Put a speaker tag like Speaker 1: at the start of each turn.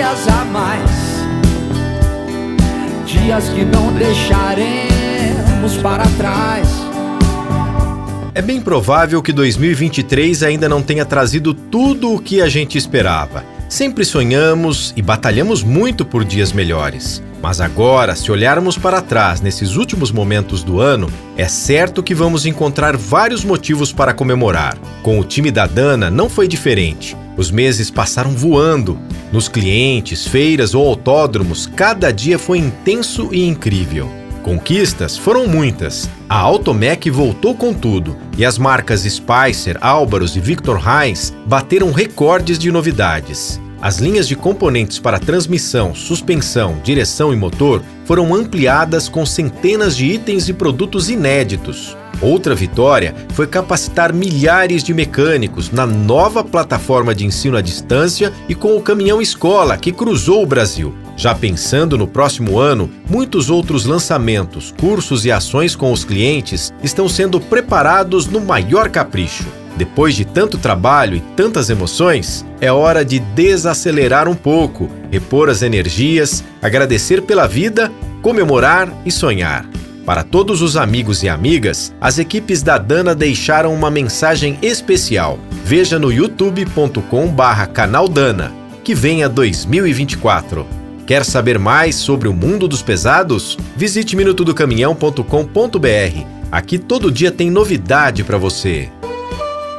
Speaker 1: dias a mais. Dias que não deixaremos para trás.
Speaker 2: É bem provável que 2023 ainda não tenha trazido tudo o que a gente esperava. Sempre sonhamos e batalhamos muito por dias melhores. Mas agora, se olharmos para trás nesses últimos momentos do ano, é certo que vamos encontrar vários motivos para comemorar. Com o time da Dana não foi diferente. Os meses passaram voando. Nos clientes, feiras ou autódromos, cada dia foi intenso e incrível. Conquistas foram muitas. A Automec voltou com tudo e as marcas Spicer, Álvaros e Victor Heinz bateram recordes de novidades. As linhas de componentes para transmissão, suspensão, direção e motor foram ampliadas com centenas de itens e produtos inéditos. Outra vitória foi capacitar milhares de mecânicos na nova plataforma de ensino à distância e com o caminhão escola que cruzou o Brasil. Já pensando no próximo ano, muitos outros lançamentos, cursos e ações com os clientes estão sendo preparados no maior capricho. Depois de tanto trabalho e tantas emoções, é hora de desacelerar um pouco, repor as energias, agradecer pela vida, comemorar e sonhar. Para todos os amigos e amigas, as equipes da Dana deixaram uma mensagem especial. Veja no youtube.com/canaldana. Que venha 2024. Quer saber mais sobre o mundo dos pesados? Visite minutodocaminhão.com.br. Aqui todo dia tem novidade para você.